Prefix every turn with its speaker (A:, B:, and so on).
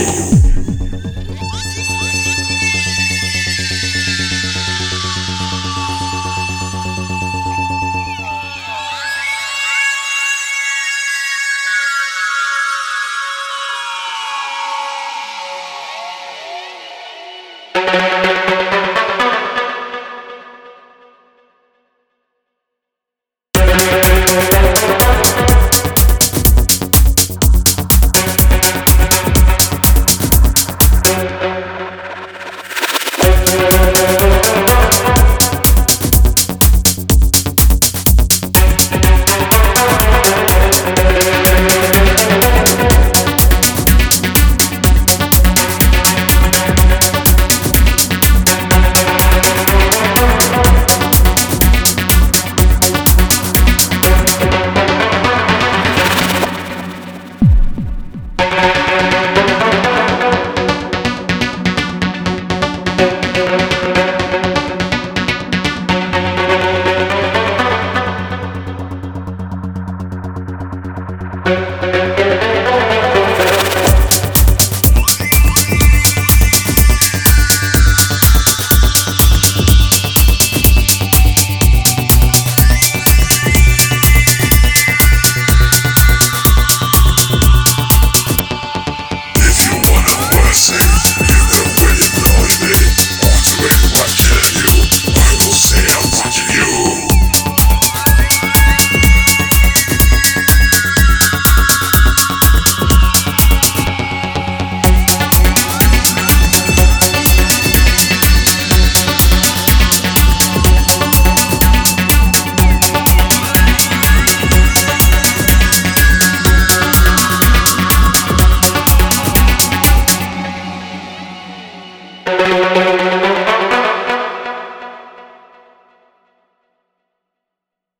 A: you.